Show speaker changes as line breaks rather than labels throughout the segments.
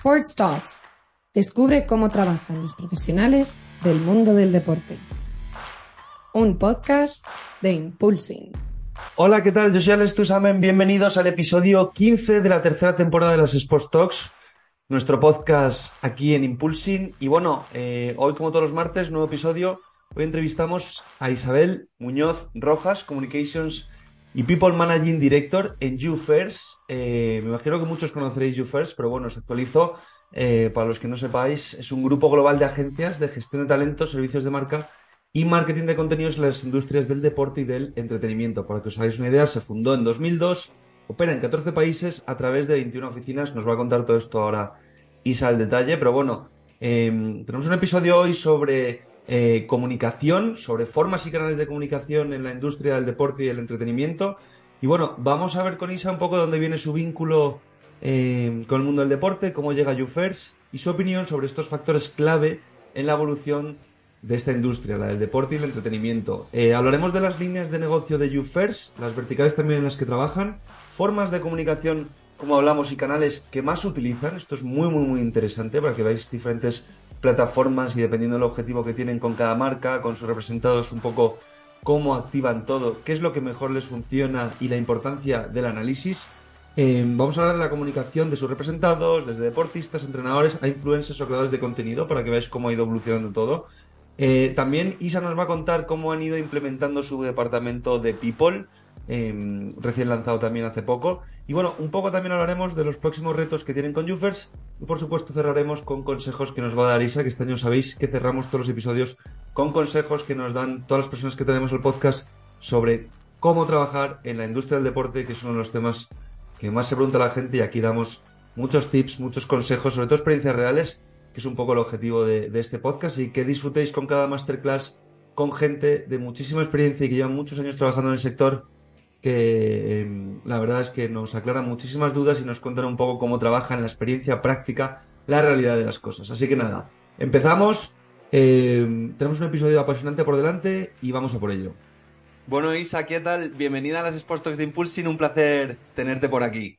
Sports Talks. Descubre cómo trabajan los profesionales del mundo del deporte. Un podcast de Impulsing.
Hola, ¿qué tal? Yo soy Alex Tusamen. Bienvenidos al episodio 15 de la tercera temporada de las Sports Talks, nuestro podcast aquí en Impulsing. Y bueno, eh, hoy, como todos los martes, nuevo episodio. Hoy entrevistamos a Isabel Muñoz Rojas, Communications y People Managing Director en YouFirst. Eh, me imagino que muchos conoceréis YouFirst, pero bueno, os actualizo. Eh, para los que no sepáis, es un grupo global de agencias de gestión de talentos, servicios de marca y marketing de contenidos en las industrias del deporte y del entretenimiento. Para que os hagáis una idea, se fundó en 2002, opera en 14 países a través de 21 oficinas. Nos va a contar todo esto ahora Isa al detalle, pero bueno, em, tenemos un episodio hoy sobre eh, comunicación, sobre formas y canales de comunicación en la industria del deporte y el entretenimiento. Y bueno, vamos a ver con Isa un poco dónde viene su vínculo eh, con el mundo del deporte, cómo llega YouFirst y su opinión sobre estos factores clave en la evolución de esta industria, la del deporte y el entretenimiento. Eh, hablaremos de las líneas de negocio de YouFirst, las verticales también en las que trabajan, formas de comunicación, como hablamos, y canales que más utilizan. Esto es muy, muy, muy interesante para que veáis diferentes plataformas y dependiendo del objetivo que tienen con cada marca, con sus representados, un poco cómo activan todo, qué es lo que mejor les funciona y la importancia del análisis. Eh, vamos a hablar de la comunicación de sus representados, desde deportistas, entrenadores a influencers o creadores de contenido, para que veáis cómo ha ido evolucionando todo. Eh, también Isa nos va a contar cómo han ido implementando su departamento de People, Em, recién lanzado también hace poco. Y bueno, un poco también hablaremos de los próximos retos que tienen con Jufers. Y por supuesto cerraremos con consejos que nos va a dar Isa, que este año sabéis que cerramos todos los episodios con consejos que nos dan todas las personas que tenemos el podcast sobre cómo trabajar en la industria del deporte, que es uno de los temas que más se pregunta la gente. Y aquí damos muchos tips, muchos consejos, sobre todo experiencias reales, que es un poco el objetivo de, de este podcast. Y que disfrutéis con cada masterclass con gente de muchísima experiencia y que llevan muchos años trabajando en el sector que em, la verdad es que nos aclara muchísimas dudas y nos cuentan un poco cómo trabaja en la experiencia práctica la realidad de las cosas. Así que nada, empezamos. Em, tenemos un episodio apasionante por delante y vamos a por ello. Bueno, Isa, ¿qué tal? Bienvenida a las Sports Talks de Impulsing. Un placer tenerte por aquí.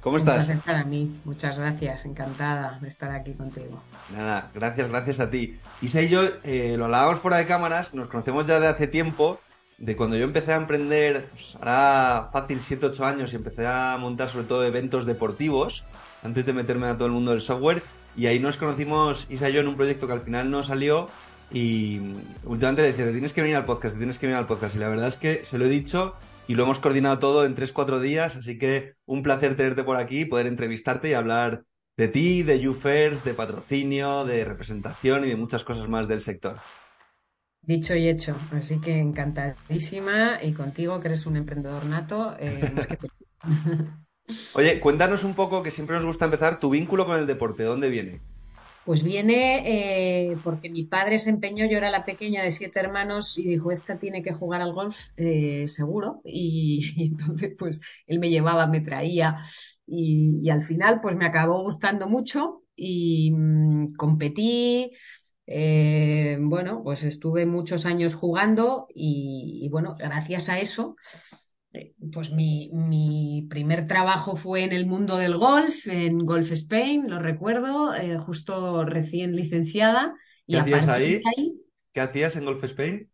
¿Cómo estás?
Un placer para mí. Muchas gracias. Encantada de estar aquí contigo.
Nada, gracias, gracias a ti. Isa y yo eh, lo hablábamos fuera de cámaras, nos conocemos ya de hace tiempo de cuando yo empecé a emprender, pues hará fácil 7-8 años y empecé a montar sobre todo eventos deportivos, antes de meterme a todo el mundo del software, y ahí nos conocimos, Isa y yo, en un proyecto que al final no salió, y últimamente le decía, tienes que venir al podcast, tienes que venir al podcast, y la verdad es que se lo he dicho y lo hemos coordinado todo en 3-4 días, así que un placer tenerte por aquí, poder entrevistarte y hablar de ti, de YouFirst, de patrocinio, de representación y de muchas cosas más del sector.
Dicho y hecho, así que encantadísima y contigo que eres un emprendedor nato, eh, más que
Oye, cuéntanos un poco, que siempre nos gusta empezar, tu vínculo con el deporte, ¿dónde viene?
Pues viene eh, porque mi padre se empeñó, yo era la pequeña de siete hermanos y dijo, esta tiene que jugar al golf eh, seguro. Y, y, entonces, pues él me llevaba, me traía y, y al final, pues me acabó gustando mucho y mmm, competí. Eh, bueno, pues estuve muchos años jugando y, y bueno, gracias a eso, eh, pues mi, mi, primer trabajo fue en el mundo del golf, en Golf Spain, lo recuerdo, eh, justo recién licenciada.
¿Qué y hacías ahí? ahí? ¿Qué hacías en Golf Spain?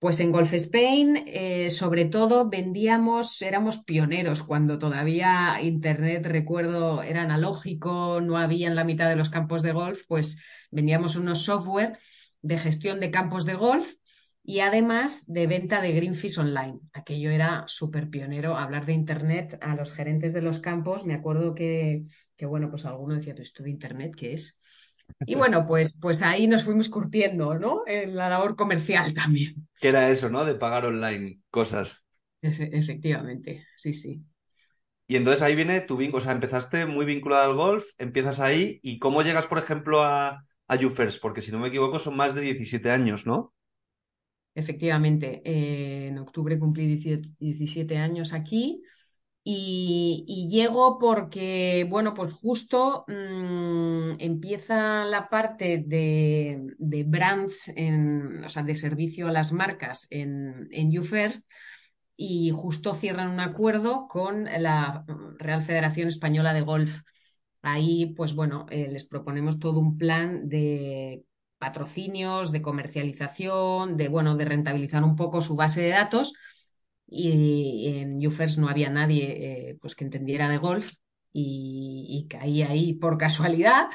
Pues en Golf Spain, eh, sobre todo, vendíamos, éramos pioneros cuando todavía Internet, recuerdo, era analógico, no había en la mitad de los campos de golf, pues vendíamos unos software de gestión de campos de golf y además de venta de Greenfish Online. Aquello era súper pionero, hablar de Internet a los gerentes de los campos. Me acuerdo que, que bueno, pues alguno decía, ¿pero esto de Internet qué es? Y bueno, pues, pues ahí nos fuimos curtiendo, ¿no? En la labor comercial también.
Que era eso, ¿no? De pagar online cosas.
Es, efectivamente, sí, sí.
Y entonces ahí viene tu vínculo, o sea, empezaste muy vinculado al golf, empiezas ahí, ¿y cómo llegas, por ejemplo, a, a YouFirst? Porque si no me equivoco son más de 17 años, ¿no?
Efectivamente, eh, en octubre cumplí 17 años aquí. Y, llego porque, bueno, pues justo mmm, empieza la parte de, de brands, en, o sea, de servicio a las marcas en, en YouFirst y justo cierran un acuerdo con la Real Federación Española de Golf. Ahí, pues bueno, eh, les proponemos todo un plan de patrocinios, de comercialización, de bueno, de rentabilizar un poco su base de datos. Y en UFERS no había nadie eh, pues que entendiera de golf y, y, caí ahí por casualidad.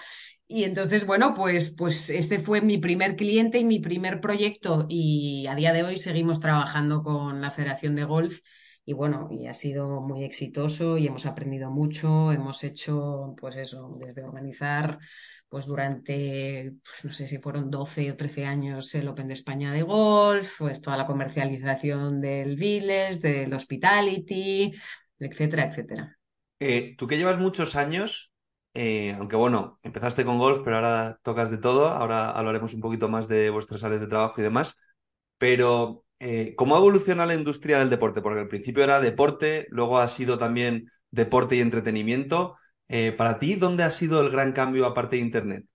Y entonces, bueno, pues, pues este fue mi primer cliente y mi primer proyecto. Y a día de hoy seguimos trabajando con la Federación de Golf y bueno, y ha sido muy exitoso y hemos aprendido mucho, hemos hecho, pues eso, desde organizar, pues durante, pues no sé si fueron 12 o 13 años el Open de España de golf, pues toda la comercialización del Viles, del Hospitality, etcétera, etcétera.
Eh, tú que llevas muchos años, eh, aunque bueno, empezaste con golf, pero ahora tocas de todo, ahora hablaremos un poquito más de vuestras áreas de trabajo y demás, pero eh, ¿cómo evoluciona la industria del deporte? Porque al principio era deporte, luego ha sido también deporte y entretenimiento. Eh, para ti, ¿dónde ha sido el gran cambio aparte de Internet?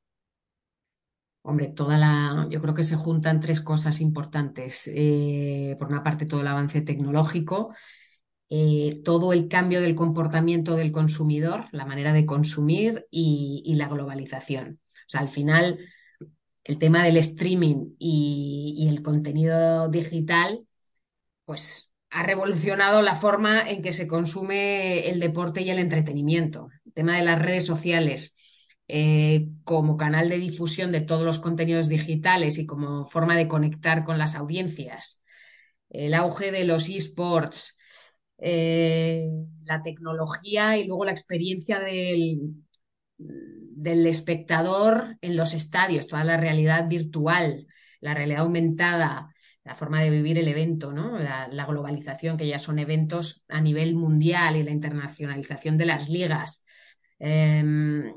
Hombre, toda la, yo creo que se juntan tres cosas importantes. Eh, por una parte, todo el avance tecnológico, todo el cambio del comportamiento del consumidor, la manera de consumir y la globalización. O sea, al final el tema del streaming y, el contenido digital, pues ha revolucionado la forma en que se consume el deporte y el entretenimiento. Tema de las redes sociales eh, como canal de difusión de todos los contenidos digitales y como forma de conectar con las audiencias. El auge de los esports, eh, la tecnología y luego la experiencia del, del espectador en los estadios, toda la realidad virtual, la realidad aumentada, la forma de vivir el evento, ¿no? la, globalización, que ya son eventos a nivel mundial y la internacionalización de las ligas.
Eh,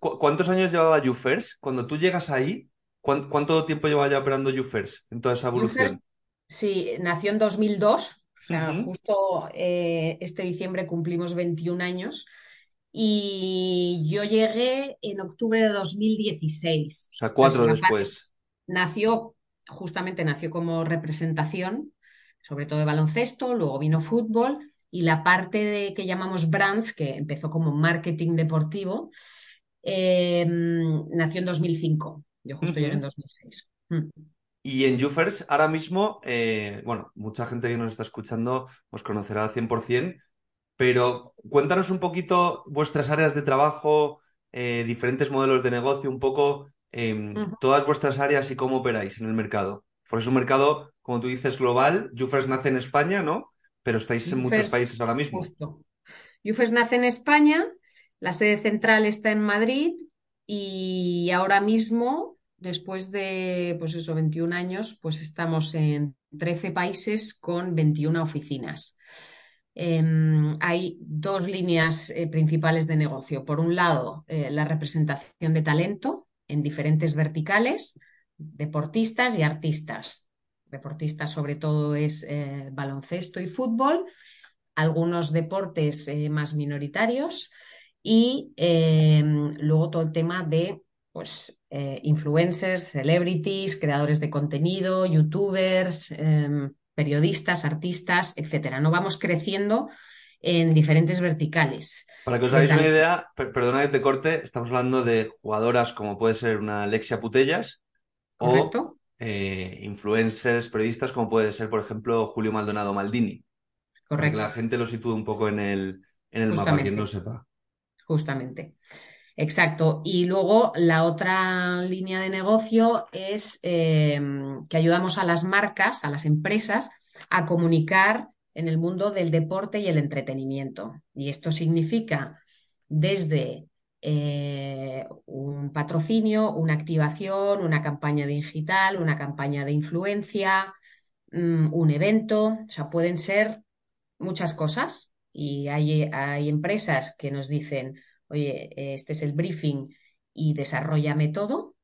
¿cuántos años llevaba Jufers? Cuando tú llegas ahí, ¿cuánto, tiempo lleva ya operando Jufers en toda esa evolución?
sí, nació en 2002. O sea, justo eh, este diciembre cumplimos 21 años y yo llegué en octubre de 2016.
O sea, cuatro después.
Nació, justamente nació como representación, sobre todo de baloncesto, luego vino fútbol y la parte de, que llamamos brands, que empezó como marketing deportivo, em, nació en 2005. Yo justo llegué en 2006. Mm.
Y en Jufers, ahora mismo, eh, bueno, mucha gente que nos está escuchando os conocerá al 100%, pero cuéntanos un poquito vuestras áreas de trabajo, eh, diferentes modelos de negocio, un poco em, todas vuestras áreas y cómo operáis en el mercado. Porque es un mercado, como tú dices, global. Jufers nace en España, ¿no? Pero estáis en muchos países ahora mismo.
Justo. nace en España, la sede central está en Madrid y ahora mismo, después de, pues eso, 21 años, pues estamos en 13 países con 21 oficinas. Em, hay dos líneas eh, principales de negocio. Por un lado, eh, la representación de talento en diferentes verticales, deportistas y artistas. Deportistas sobre todo es eh, baloncesto y fútbol, algunos deportes más minoritarios y em, luego todo el tema de pues, influencers, celebrities, creadores de contenido, youtubers em, periodistas, artistas, etcétera. No vamos creciendo en diferentes verticales.
Para que os hagáis una idea, perdona que te corte, estamos hablando de jugadoras como puede ser una Alexia Putellas o eh, influencers, periodistas como puede ser, por ejemplo, Julio Maldonado Maldini. Correcto. Para que la gente lo sitúe un poco en el, en el mapa, quien no sepa.
Justamente. Exacto. Y luego la otra línea de negocio es em, que ayudamos a las marcas, a las empresas, a comunicar en el mundo del deporte y el entretenimiento. Y esto significa desde eh, un patrocinio, una activación, una campaña digital, una campaña de influencia, mm, un evento, o sea, pueden ser muchas cosas. Y hay, hay empresas que nos dicen, oye, este es el briefing y desarrollame todo,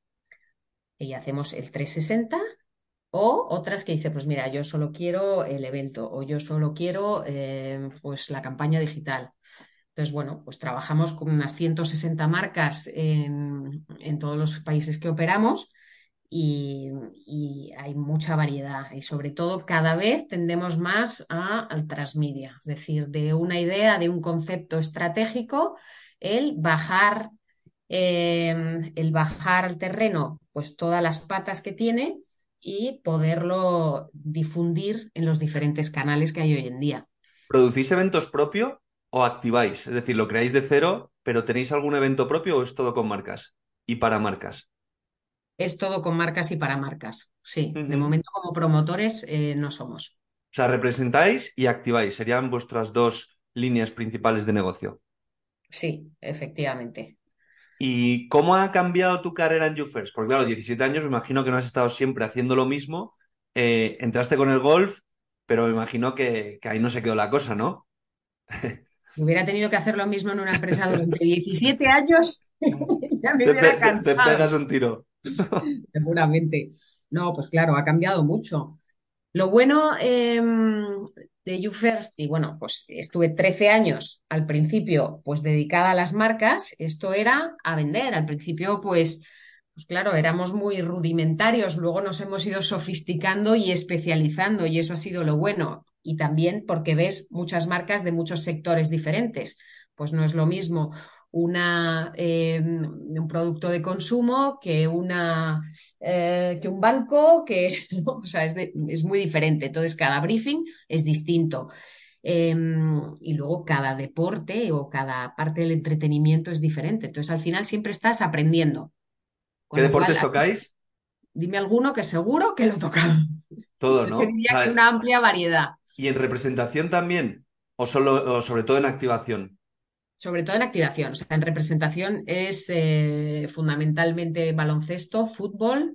y hacemos el 360, o otras que dice, pues mira, yo solo quiero el evento o yo solo quiero eh, pues la campaña digital. Entonces, bueno, pues trabajamos con unas 160 marcas en, todos los países que operamos y, hay mucha variedad y sobre todo cada vez tendemos más a, al transmedia, es decir, de una idea, de un concepto estratégico, el bajar, eh, el bajar al terreno pues todas las patas que tiene y poderlo difundir en los diferentes canales que hay hoy en día.
¿Producís eventos propios o activáis? Es decir, ¿lo creáis de cero, pero tenéis algún evento propio o es todo con marcas y para marcas?
Es todo con marcas y para marcas, sí. De momento como promotores eh, no somos.
O sea, representáis y activáis, serían vuestras dos líneas principales de negocio.
Sí, efectivamente.
¿Y cómo ha cambiado tu carrera en YouFirst? Porque claro, 17 años, me imagino que no has estado siempre haciendo lo mismo. Eh, entraste con el golf, pero me imagino que, ahí no se quedó la cosa, ¿no?
Hubiera tenido que hacer lo mismo en una empresa durante 17 años. ya me hubiera cansado.
Te, pegas un tiro.
Seguramente. No, pues claro, ha cambiado mucho. Lo bueno em, de YouFirst, y bueno, pues estuve 13 años al principio, pues dedicada a las marcas, esto era a vender. Al principio, pues, pues claro, éramos muy rudimentarios, luego nos hemos ido sofisticando y especializando, y eso ha sido lo bueno. Y también porque ves muchas marcas de muchos sectores diferentes. Pues no es lo mismo una, em, un producto de consumo que, una, eh, que un banco, que o sea, es, es, muy diferente. Entonces, cada briefing es distinto. Em, y luego cada deporte o cada parte del entretenimiento es diferente. Entonces, al final siempre estás aprendiendo.
¿Qué deportes tocáis?
Dime alguno que seguro que lo he tocado.
Todo, ¿no?
Tendría una amplia variedad.
¿Y en representación también? ¿O, solo, o sobre todo en activación?
sobre todo en activación. O sea, en representación es eh, fundamentalmente baloncesto, fútbol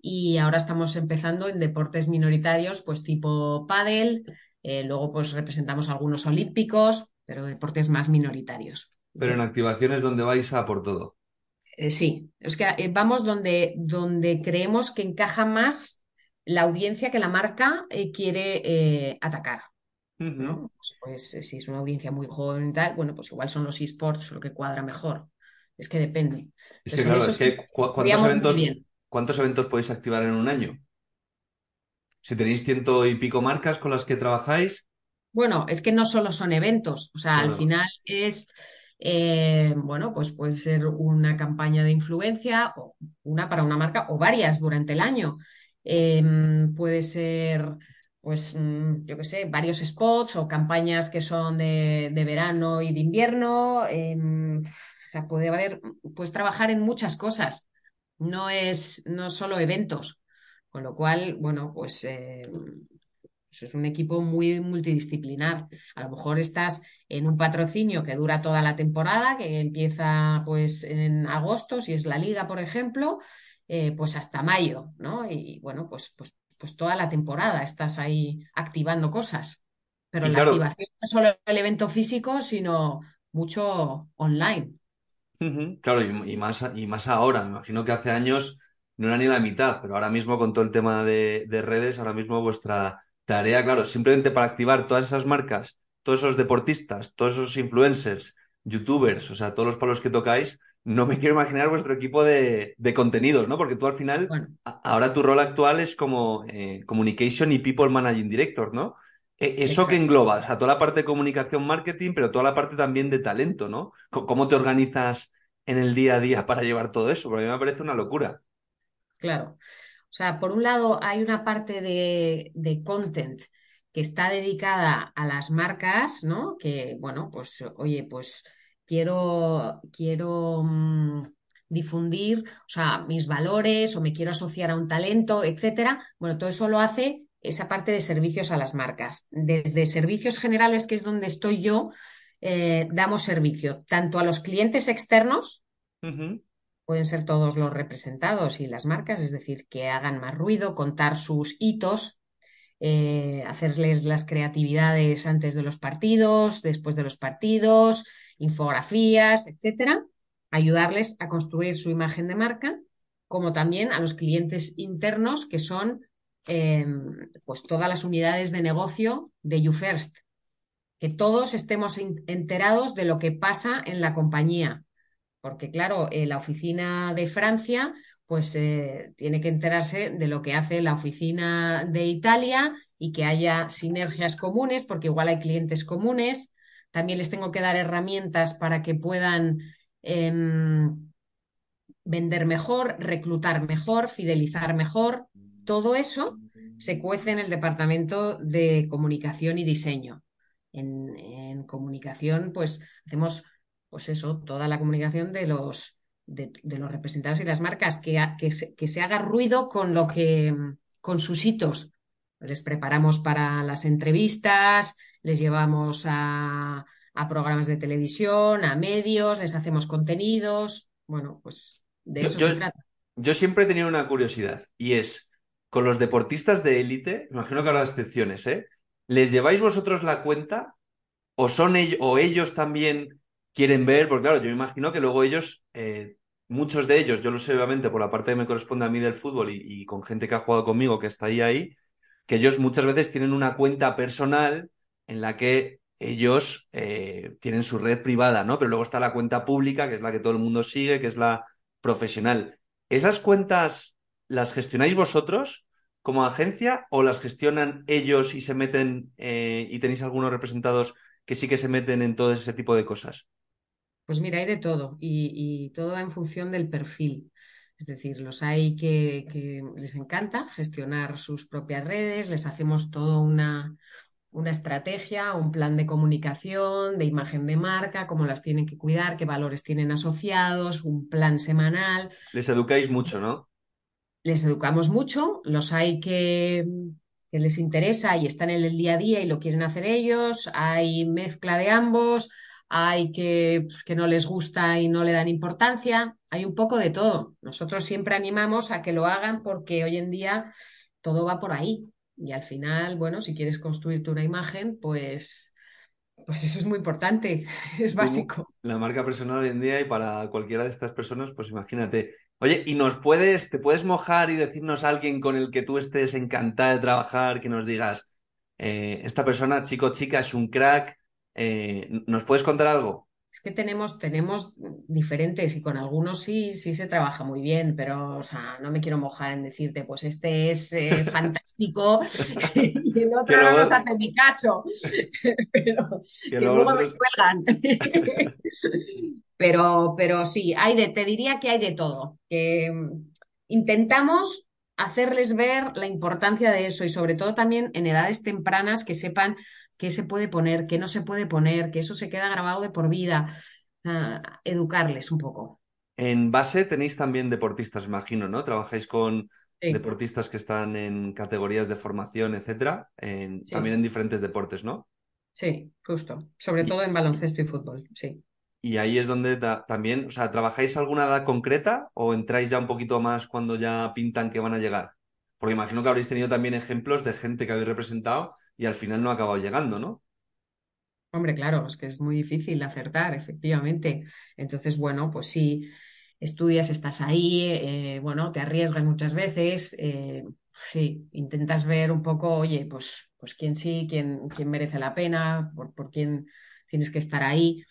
y ahora estamos empezando en deportes minoritarios, pues tipo pádel, eh, luego pues representamos algunos olímpicos, pero deportes más minoritarios.
Pero en activación es donde vais a por todo.
Eh, sí, es que vamos donde, donde creemos que encaja más la audiencia que la marca quiere atacar. Pues, pues, eh, si es una audiencia muy joven y tal, bueno, pues igual son los esports lo que cuadra mejor. Es que depende.
Es que claro, es que ¿cuántos eventos, ¿cuántos eventos podéis activar en un año? Si tenéis ciento y pico marcas con las que trabajáis.
Bueno, es que no solo son eventos, o sea, al final es, eh, bueno, pues puede ser una campaña de influencia, o una para una marca, o varias durante el año. Em, puede ser pues, mm, yo qué sé, varios spots o campañas que son de, verano y de invierno. Em, o sea, puede haber, puedes trabajar en muchas cosas. No es no solo eventos. Con lo cual, bueno, pues, eh, pues es un equipo muy multidisciplinar. A lo mejor estás en un patrocinio que dura toda la temporada, que empieza pues en agosto, si es la liga, por ejemplo, eh, pues hasta mayo, ¿no? Y bueno, pues, pues pues toda la temporada estás ahí activando cosas. Pero la activación no es solo el evento físico, sino mucho online.
Claro, y, más, y más ahora. Me imagino que hace años no era ni la mitad, pero ahora mismo con todo el tema de, de redes, ahora mismo vuestra tarea, claro, simplemente para activar todas esas marcas, todos esos deportistas, todos esos influencers, youtubers, o sea, todos los palos que tocáis, no me quiero imaginar vuestro equipo de, contenidos, ¿no? Porque tú al final, ahora tu rol actual es como eh, Communication y People Managing Director, ¿no? E, eso que engloba, o sea, toda la parte de comunicación, marketing, pero toda la parte también de talento, ¿no? ¿Cómo te organizas en el día a día para llevar todo eso? Porque a mí me parece una locura.
Claro. O sea, por un lado hay una parte de, de content que está dedicada a las marcas, ¿no? Que, bueno, pues, oye, pues quiero, quiero mm, difundir, o sea, mis valores o me quiero asociar a un talento, etcétera. Bueno, todo eso lo hace esa parte de servicios a las marcas. Desde servicios generales, que es donde estoy yo, eh, damos servicio tanto a los clientes externos, pueden ser todos los representados y las marcas, es decir, que hagan más ruido, contar sus hitos, eh, hacerles las creatividades antes de los partidos, después de los partidos, infografías, etcétera, ayudarles a construir su imagen de marca, como también a los clientes internos que son em, pues todas las unidades de negocio de YouFirst, que todos estemos enterados de lo que pasa en la compañía, porque claro, la oficina de Francia pues eh, tiene que enterarse de lo que hace la oficina de Italia y que haya sinergias comunes, porque igual hay clientes comunes. También les tengo que dar herramientas para que puedan em, vender mejor, reclutar mejor, fidelizar mejor. Todo eso se cuece en el departamento de comunicación y diseño. En, comunicación, pues hacemos, pues eso, toda la comunicación de los, de, los representados y las marcas, que, se, que, se, haga ruido con lo que, con sus hitos. Les preparamos para las entrevistas, les llevamos a, a programas de televisión, a medios, les hacemos contenidos. Bueno, pues de eso
yo,
se trata.
Yo siempre he tenido una curiosidad y es, con los deportistas de élite, imagino que habrá excepciones, ¿eh? ¿Les lleváis vosotros la cuenta o son ellos, o ellos también quieren ver? Porque claro, yo imagino que luego ellos, eh, muchos de ellos, yo lo sé obviamente por la parte que me corresponde a mí del fútbol y, con gente que ha jugado conmigo que está ahí ahí, que ellos muchas veces tienen una cuenta personal en la que ellos eh, tienen su red privada, ¿no? Pero luego está la cuenta pública, que es la que todo el mundo sigue, que es la profesional. ¿Esas cuentas las gestionáis vosotros como agencia o las gestionan ellos y se meten eh, y tenéis algunos representados que sí que se meten en todo ese tipo de cosas?
Pues mira, hay de todo y, todo va en función del perfil. Es decir, los hay que, que, les encanta gestionar sus propias redes, les hacemos todo una, una estrategia, un plan de comunicación, de imagen de marca, cómo las tienen que cuidar, qué valores tienen asociados, un plan semanal.
Les educáis mucho, ¿no?
Les educamos mucho, los hay que, les interesa y están en el día a día y lo quieren hacer ellos, hay mezcla de ambos, hay que, pues, que no les gusta y no le dan importancia, hay un poco de todo. Nosotros siempre animamos a que lo hagan porque hoy en día todo va por ahí. Y al final, bueno, si quieres construirte una imagen, pues, pues eso es muy importante, es básico.
La marca personal hoy en día y para cualquiera de estas personas, pues imagínate. Oye, ¿y nos puedes, te puedes mojar y decirnos a alguien con el que tú estés encantada de trabajar, que nos digas, eh, esta persona, chico, chica, es un crack, eh, ¿nos puedes contar algo?
Es que tenemos, tenemos diferentes y con algunos sí, sí se trabaja muy bien, pero o sea, no me quiero mojar en decirte, pues este es eh, fantástico y el otro no nos hace ni caso, pero que, luego me cuelgan. pero, pero sí, hay de, te diría que hay de todo. Que mm, intentamos hacerles ver la importancia de eso y sobre todo también en edades tempranas que sepan qué se puede poner, qué no se puede poner, que eso se queda grabado de por vida, educarles un poco.
En base tenéis también deportistas, imagino, ¿no? Trabajáis con deportistas que están en categorías de formación, etcétera, también en diferentes deportes, ¿no?
Sí, justo. Sobre todo en baloncesto y fútbol, sí.
Y ahí es donde también, o sea, ¿trabajáis alguna edad concreta o entráis ya un poquito más cuando ya pintan que van a llegar? Porque imagino que habréis tenido también ejemplos de gente que habéis representado y al final no ha acabado llegando, ¿no?
Hombre, claro, es que es muy difícil acertar, efectivamente. Entonces, bueno, pues sí, estudias, estás ahí, eh, bueno, te arriesgas muchas veces, eh, sí, intentas ver un poco, oye, pues, pues quién sí, quién, quién merece la pena, por, por quién tienes que estar ahí.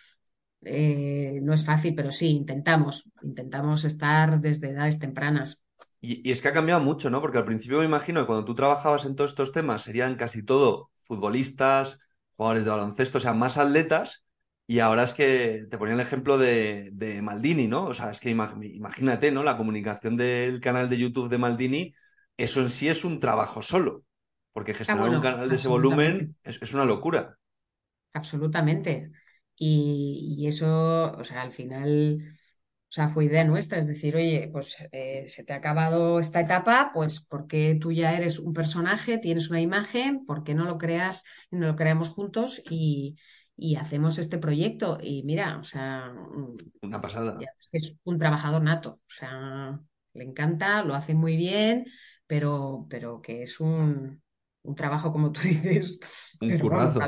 Eh, no es fácil, pero sí, intentamos, intentamos estar desde edades tempranas.
Y, es que ha cambiado mucho, ¿no? Porque al principio me imagino que cuando tú trabajabas en todos estos temas serían casi todo futbolistas, jugadores de baloncesto, o sea, más atletas. Y ahora es que te ponía el ejemplo de, Maldini, ¿no? O sea, es que imagínate, ¿no? La comunicación del canal de YouTube de Maldini, eso en sí es un trabajo solo. Porque gestionar un canal de ese volumen es, una locura.
Absolutamente. Y, y, eso, o sea, al final o sea, fue idea nuestra, es decir, oye, pues eh, se te ha acabado esta etapa, pues porque tú ya eres un personaje, tienes una imagen, ¿por qué no lo creas y no lo creamos juntos y, hacemos este proyecto? Y mira, o sea...
Mm, una pasada.
Es un trabajador nato, o sea, le encanta, lo hace muy bien, pero, pero que es un, un trabajo, como tú dices.
Un currazo.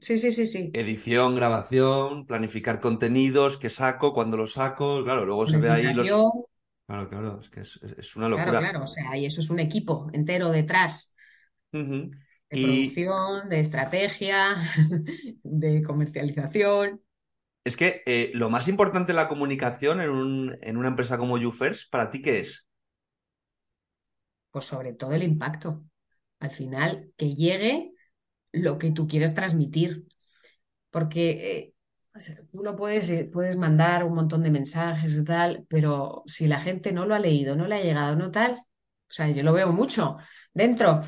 sí, sí, sí, sí.
Edición, grabación, planificar contenidos, qué saco, cuándo los saco, claro, luego se ve ahí los... Claro, claro, es que es, una locura.
Claro, claro, o sea, y eso es un equipo entero detrás. De producción, de estrategia, de comercialización.
Es que eh, lo más importante de la comunicación en, un, en una empresa como YouFirst, ¿para ti qué es?
Pues sobre todo el impacto. Al final, que llegue lo que tú quieres transmitir. Porque eh, tú lo puedes, eh, puedes mandar un montón de mensajes y tal, pero si la gente no lo ha leído, no le ha llegado, no tal, o sea, yo lo veo mucho dentro.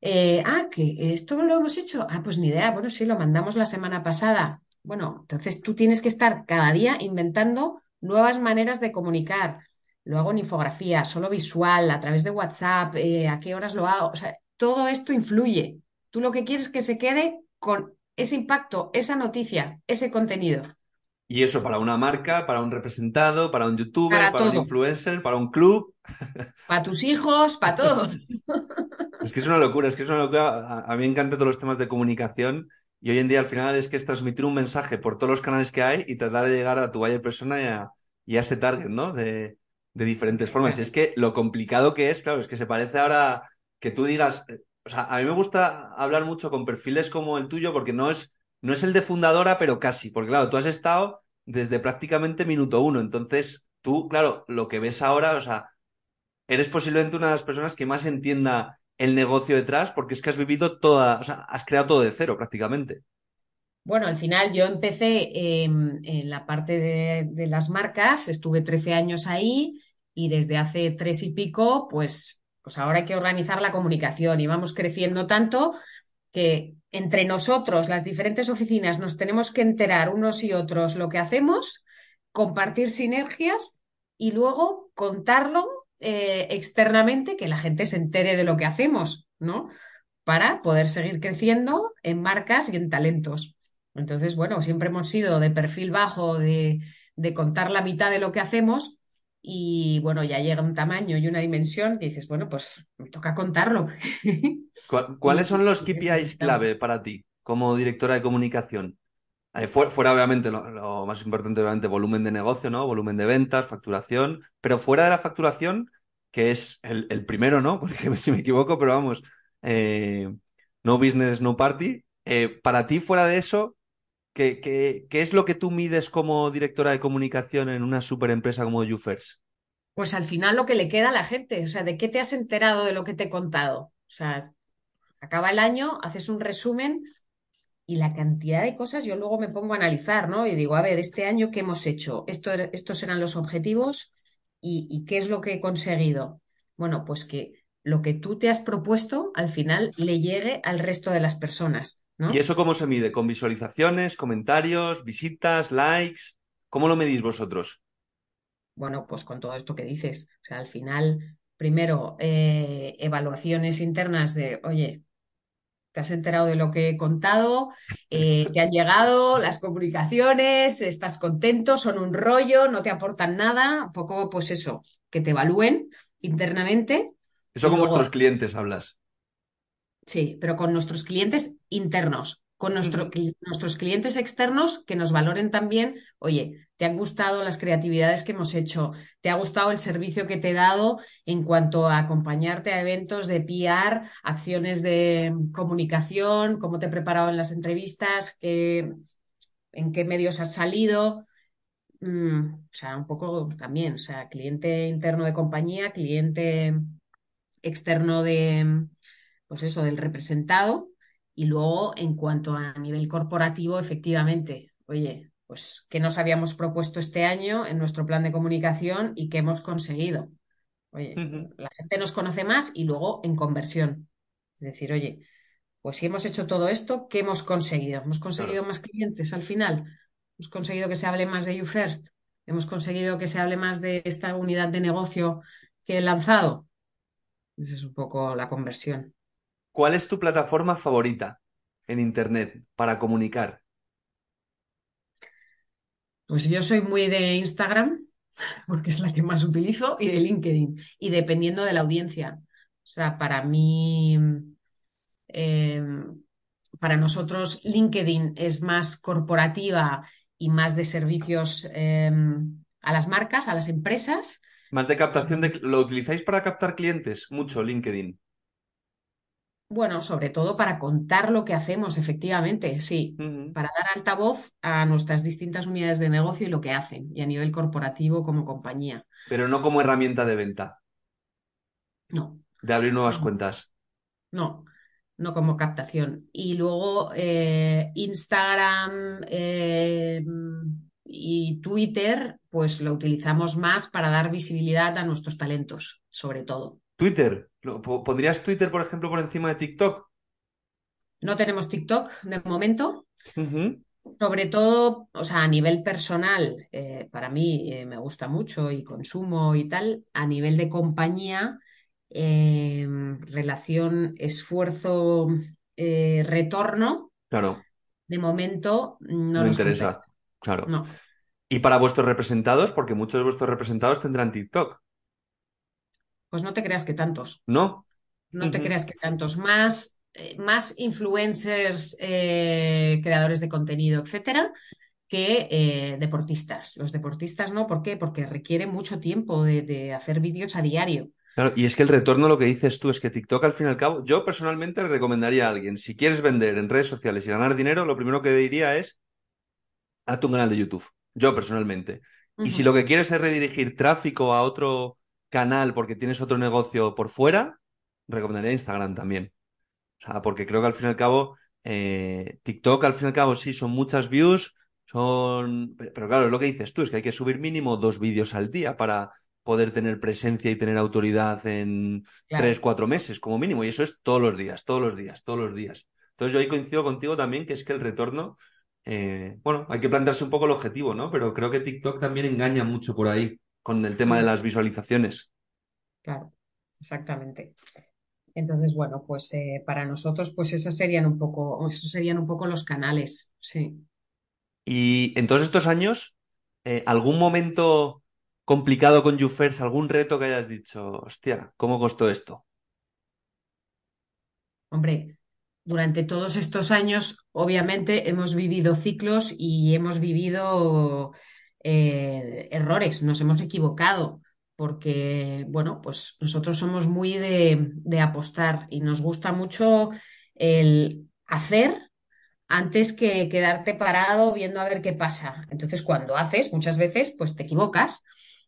Eh, ah, que esto lo hemos hecho. Ah, pues ni idea. Bueno, sí, lo mandamos la semana pasada. Bueno, entonces tú tienes que estar cada día inventando nuevas maneras de comunicar. Lo hago en infografía, solo visual, a través de WhatsApp, a qué horas lo hago. O sea, todo esto influye. Tú lo que quieres es que se quede con ese impacto, esa noticia, ese contenido.
Y eso para una marca, para un representado, para un youtuber, para, un influencer, para un club.
Para tus hijos, para todo.
Es que es una locura, es que es una locura. A, mí me encantan todos los temas de comunicación y hoy en día al final es que es transmitir un mensaje por todos los canales que hay y tratar de llegar a tu buyer persona y a, ese target, ¿no? De, de diferentes formas. Y es que lo complicado que es, claro, es que se parece ahora que tú digas, eh, o sea, a mí me gusta hablar mucho con perfiles como el tuyo porque no es, no es el de fundadora, pero casi, porque claro, tú has estado desde prácticamente minuto uno, entonces tú, claro, lo que ves ahora, o sea, eres posiblemente una de las personas que más entienda el negocio detrás porque es que has vivido toda, o sea, has creado todo de cero prácticamente.
Bueno, al final yo empecé em, en la parte de, de, las marcas, estuve 13 años ahí y desde hace tres y pico, pues pues ahora hay que organizar la comunicación y vamos creciendo tanto que entre nosotros, las diferentes oficinas, nos tenemos que enterar unos y otros lo que hacemos, compartir sinergias y luego contarlo eh, externamente, que la gente se entere de lo que hacemos, ¿no? Para poder seguir creciendo en marcas y en talentos. Entonces, bueno, siempre hemos sido de perfil bajo, de, de contar la mitad de lo que hacemos, y bueno, ya llega un tamaño y una dimensión que dices, bueno, pues me toca contarlo.
¿Cuáles son los KPIs clave para ti como directora de comunicación? Eh, fuera, obviamente, lo, más importante, obviamente, volumen de negocio, ¿no? Volumen de ventas, facturación, pero fuera de la facturación, que es el, primero, ¿no? Porque si me equivoco, pero vamos, eh, no business, no party. Eh, para ti, fuera de eso, ¿Qué, es lo que tú mides como directora de comunicación en una super empresa como YouFirst?
Pues al final lo que le queda a la gente, o sea, ¿de qué te has enterado de lo que te he contado? O sea, acaba el año, haces un resumen y la cantidad de cosas yo luego me pongo a analizar, ¿no? Y digo, a ver, este año qué hemos hecho, Esto, estos eran los objetivos y, y qué es lo que he conseguido. Bueno, pues que lo que tú te has propuesto al final le llegue al resto de las personas.
¿Y eso cómo se mide? ¿Con visualizaciones, comentarios, visitas, likes? ¿Cómo lo medís vosotros?
Bueno, pues con todo esto que dices. O sea, al final, primero, eh, evaluaciones internas de, oye, te has enterado de lo que he contado, eh, te han llegado las comunicaciones, estás contento, son un rollo, no te aportan nada, un poco pues eso, que te evalúen internamente.
Eso con vuestros clientes hablas.
Sí, pero con nuestros clientes internos, con nuestros clientes externos que nos valoren también, oye, ¿te han gustado las creatividades que hemos hecho? ¿Te ha gustado el servicio que te he dado en cuanto a acompañarte a eventos de PR, acciones de comunicación, cómo te he preparado en las entrevistas, en qué medios has salido? Mm, o sea, un poco también, o sea, cliente interno de compañía, cliente externo de pues eso, del representado. Y luego, en cuanto a nivel corporativo, efectivamente, oye, pues qué nos habíamos propuesto este año en nuestro plan de comunicación y qué hemos conseguido. Oye, la gente nos conoce más y luego en conversión. Es decir, oye, pues si hemos hecho todo esto, ¿qué hemos conseguido? ¿Hemos conseguido más clientes al final? ¿Hemos conseguido que se hable más de YouFirst? ¿Hemos conseguido que se hable más de esta unidad de negocio que he lanzado? Esa es un poco la conversión.
¿Cuál es tu plataforma favorita en Internet para comunicar?
Pues yo soy muy de Instagram, porque es la que más utilizo, y de LinkedIn, y dependiendo de la audiencia. O sea, para mí, em, para nosotros LinkedIn es más corporativa y más de servicios em, a las marcas, a las empresas.
Más de captación de... ¿Lo utilizáis para captar clientes? Mucho LinkedIn.
Bueno, sobre todo para contar lo que hacemos, efectivamente, sí, para dar altavoz a nuestras distintas unidades de negocio y lo que hacen, y a nivel corporativo como compañía.
Pero no como herramienta de venta.
No,
De abrir nuevas
No,
cuentas.
no, no como captación. Y luego eh, Instagram eh, y Twitter, pues lo utilizamos más para dar visibilidad a nuestros talentos, sobre todo.
Twitter. ¿Pondrías Twitter, por ejemplo, por encima de TikTok?
No tenemos TikTok de momento. Sobre todo, o sea, a nivel personal, eh, para mí eh, me gusta mucho y consumo y tal. A nivel de compañía, eh, relación esfuerzo eh, retorno,
Claro,
de momento no
no
compensa.
interesa. Claro.
No,
Y para vuestros representados, porque muchos de vuestros representados tendrán TikTok,
pues no te creas que tantos.
¿no?
No te creas que tantos más, eh, más influencers, eh, creadores de contenido, etcétera, que eh, deportistas. Los deportistas no, ¿por qué? Porque requiere mucho tiempo de, de hacer vídeos a diario.
Claro, y es que el retorno, lo que dices tú, es que TikTok al fin y al cabo, yo personalmente le recomendaría a alguien, si quieres vender en redes sociales y ganar dinero, lo primero que diría es, hazte un canal de YouTube. Yo personalmente. Y si lo que quieres es redirigir tráfico a otro canal porque tienes otro negocio por fuera, recomendaría Instagram también. O sea, porque creo que al fin y al cabo, eh, TikTok al fin y al cabo sí son muchas views, son... Pero, claro, es lo que dices tú, es que hay que subir mínimo dos vídeos al día para poder tener presencia y tener autoridad en tres, cuatro meses como mínimo. Y eso es todos los días, todos los días, todos los días. Entonces yo ahí coincido contigo también que es que el retorno, eh, bueno, hay que plantearse un poco el objetivo, ¿no? Pero creo que TikTok también engaña mucho por ahí con el tema de las visualizaciones.
claro, exactamente. Entonces, bueno, pues eh, para nosotros, pues esos serían un poco, esos serían un poco los canales, sí.
Y en todos estos años, eh, ¿algún momento complicado con YouFirst, algún reto que hayas dicho, hostia, ¿cómo costó esto?
Hombre, durante todos estos años, obviamente, hemos vivido ciclos y hemos vivido eh, errores, nos hemos equivocado, porque, bueno, pues nosotros somos muy de, de apostar y nos gusta mucho el hacer antes que quedarte parado viendo a ver qué pasa. Entonces, cuando haces, muchas veces, pues te equivocas.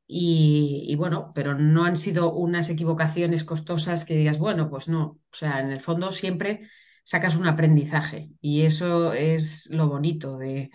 Y, bueno, pero no han sido unas equivocaciones costosas que digas, bueno, pues no. O sea, en el fondo siempre sacas un aprendizaje y eso es lo bonito de,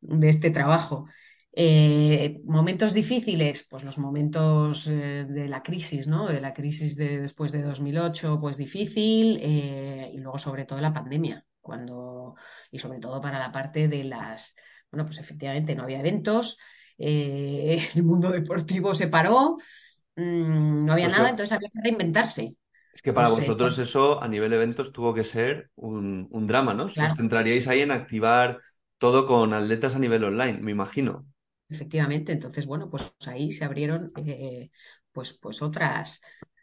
de este trabajo. Eh, momentos difíciles, pues los momentos eh, de la crisis, ¿no? De la crisis de después de 2008, pues difícil, eh, y luego sobre todo la pandemia, cuando, y sobre todo para la parte de las, bueno, pues efectivamente no había eventos, el mundo deportivo se paró, mm, no había
Pues que,
nada, entonces había que reinventarse.
es que para
Pues
vosotros eso a nivel eventos tuvo que ser un, un drama, ¿no? Os
claro,
centraríais ahí en activar todo con atletas a nivel online, me imagino.
Efectivamente, entonces bueno, pues ahí se abrieron eh, pues, pues otras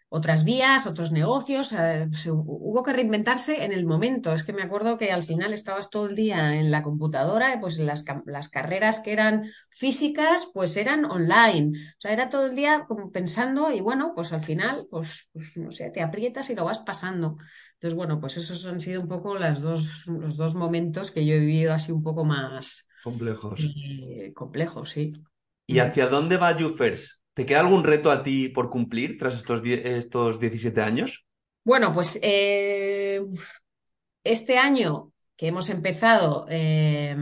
otras vías, otros negocios. eh, se- hubo que reinventarse en el momento. Es que me acuerdo que al final estabas todo el día en la computadora, y pues las, las carreras que eran físicas, pues eran online. O sea, era todo el día como pensando y bueno, pues al final, pues, pues no sé, te aprietas y lo vas pasando. Entonces, bueno, pues esos han sido un poco las dos, los dos momentos que yo he vivido así un poco más
Complejos.
eh, complejos, sí.
¿Y hacia dónde va YouFirst? ¿Te queda algún reto a ti por cumplir tras estos, estos 17 años?
Bueno, pues eh, Este año que hemos empezado eh,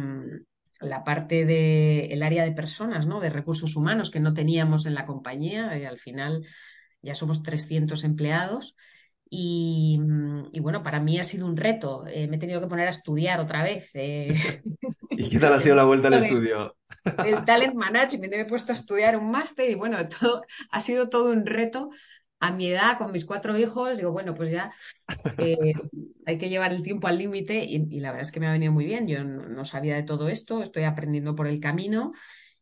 la parte del área de personas, ¿no? De recursos humanos que no teníamos en la compañía, y al final ya somos 300 empleados. Y, y bueno, para mí ha sido un reto. Eh, me he tenido que poner a estudiar otra vez. eh,
¿Y qué tal ha
el
sido la vuelta al estudio?
del talent management. Me he puesto a estudiar un máster y bueno, todo, ha sido todo un reto. A mi edad, con mis cuatro hijos, digo, bueno, pues ya eh, hay que llevar el tiempo al límite y, y la verdad es que me ha venido muy bien. Yo no, no sabía de todo esto, estoy aprendiendo por el camino,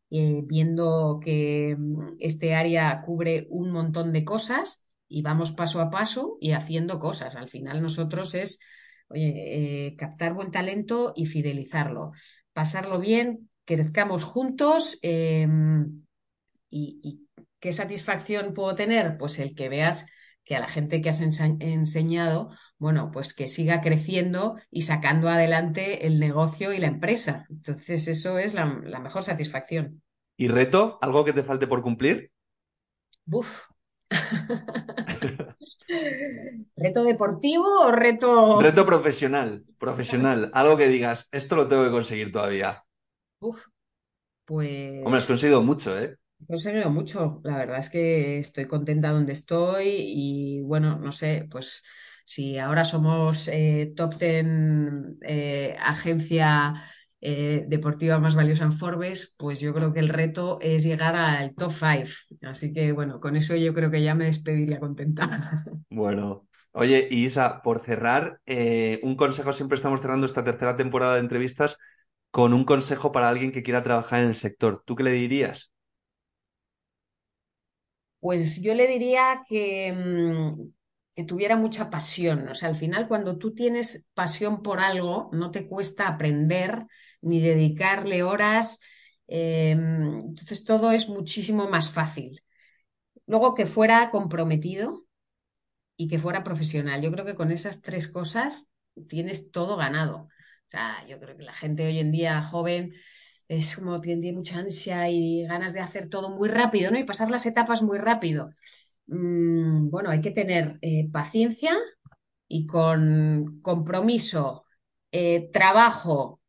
viendo que mm, este área cubre un montón de cosas y vamos paso a paso y haciendo cosas. Al final nosotros es, oye, eh, captar buen talento y fidelizarlo, pasarlo bien, crezcamos juntos. eh, y, y qué satisfacción puedo tener? Pues el que veas que a la gente que has enseñado, bueno, pues que siga creciendo y sacando adelante el negocio y la empresa. Entonces, eso es la, la mejor satisfacción.
¿Y reto? ¿Algo que te falte por cumplir?
Buf, ¿Reto deportivo o reto...?
Reto profesional, profesional. Algo que digas, esto lo tengo que conseguir todavía.
Uf, pues...
Hombre, has conseguido mucho, ¿eh?
He conseguido mucho. La verdad es que estoy contenta donde estoy y bueno, no sé, pues si ahora somos eh, top 10 eh, agencia eh, deportiva más valiosa en Forbes, pues yo creo que el reto es llegar al top 5. Así que bueno, con eso yo creo que ya me despediría contenta.
Bueno, oye, y Isa, por cerrar, eh, un consejo, siempre estamos cerrando esta tercera temporada de entrevistas con un consejo para alguien que quiera trabajar en el sector. ¿Tú qué le dirías?
Pues yo le diría que, mm, que tuviera mucha pasión. O sea, al final cuando tú tienes pasión por algo, no te cuesta aprender ni dedicarle horas. eh, entonces todo es muchísimo más fácil. Luego que fuera comprometido y que fuera profesional. Yo creo que con esas tres cosas tienes todo ganado. O sea, yo creo que la gente hoy en día joven es como tiene mucha ansia y ganas de hacer todo muy rápido, ¿no? Y pasar las etapas muy rápido. Mm, bueno, hay que tener eh, paciencia y con compromiso, eh, trabajo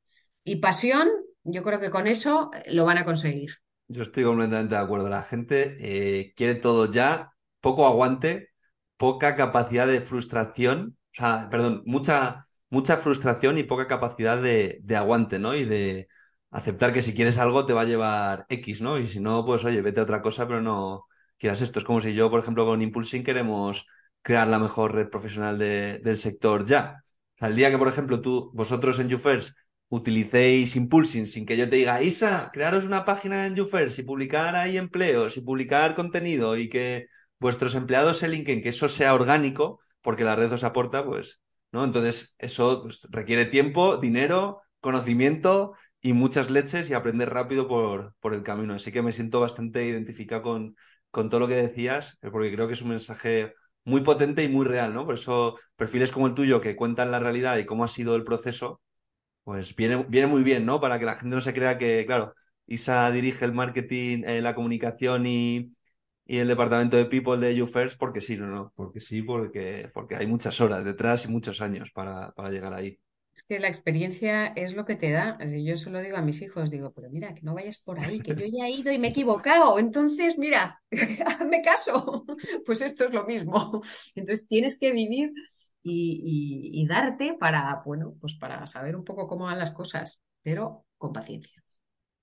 y pasión, yo creo que con eso eh, lo van a conseguir.
Yo estoy completamente de acuerdo. La gente quiere todo ya, poco aguante, poca capacidad de frustración, o sea, perdón, mucha, mucha frustración y poca capacidad de, de aguante, ¿no? Y de aceptar que si quieres algo te va a llevar X, ¿no? Y si no, pues oye, vete a otra cosa, pero no quieras esto. Es como si yo, por ejemplo, con Impulsing queremos crear la mejor red profesional de- del sector ya. O sea, el día que, por ejemplo, tú, vosotros en YouFirst utilicéis Impulsing sin que yo te diga, Isa, crearos una página en YouFirst y publicar ahí empleos y publicar contenido y que vuestros empleados se linken, que eso sea orgánico, porque la red os aporta, pues, ¿no? Entonces, eso pues, requiere tiempo, dinero, conocimiento y muchas leches y aprender rápido por, por el camino. Así que me siento bastante identificado con, con todo lo que decías, eh, porque creo que es un mensaje muy potente y muy real, ¿no? Por eso perfiles como el tuyo que cuentan la realidad y cómo ha sido el proceso, pues viene, viene muy bien, ¿no? Para que la gente no se crea que, claro, Isa dirige el marketing, eh, la comunicación y, y el departamento de People de YouFirst porque sí, no, no, porque sí, porque, porque hay muchas horas detrás y muchos años para, para llegar ahí.
Es que la experiencia es lo que te da. Yo se lo digo a mis hijos, digo, pero mira, que no vayas por ahí, que yo ya he ido y me he equivocado. Entonces, mira, hazme caso. Pues esto es lo mismo. Entonces tienes que vivir y, y- y darte para, bueno, pues para saber un poco cómo van las cosas, pero con paciencia.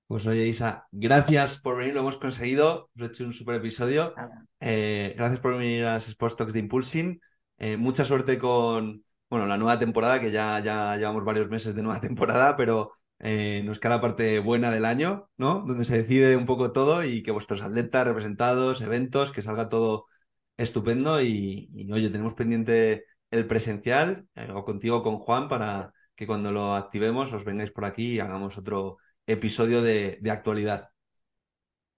Pues oye, Isa, gracias por venir, lo hemos conseguido, hemos hecho un super episodio. Eh, gracias por venir a las Sports Talks de Impulsing. Eh, mucha suerte con, bueno, la nueva temporada, que ya, ya llevamos varios meses de nueva temporada, pero eh, nos queda la parte buena del año, ¿no? Donde se decide un poco todo y que vuestros atletas, representados, eventos, que salga todo estupendo. Y, y, oye, tenemos pendiente el presencial, eh, contigo con Juan, para que cuando lo activemos os vengáis por aquí y hagamos otro episodio de, de actualidad.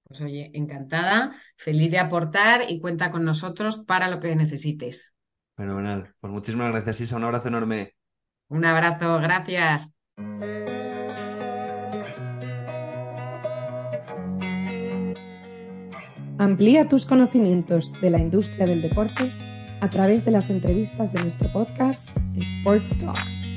Pues oye, encantada, feliz de aportar y cuenta con nosotros para lo que necesites.
Fenomenal. Pues muchísimas gracias, Isa. Un abrazo enorme.
Un abrazo, gracias.
Amplía tus conocimientos de la industria del deporte a través de las entrevistas de nuestro podcast Sports Talks.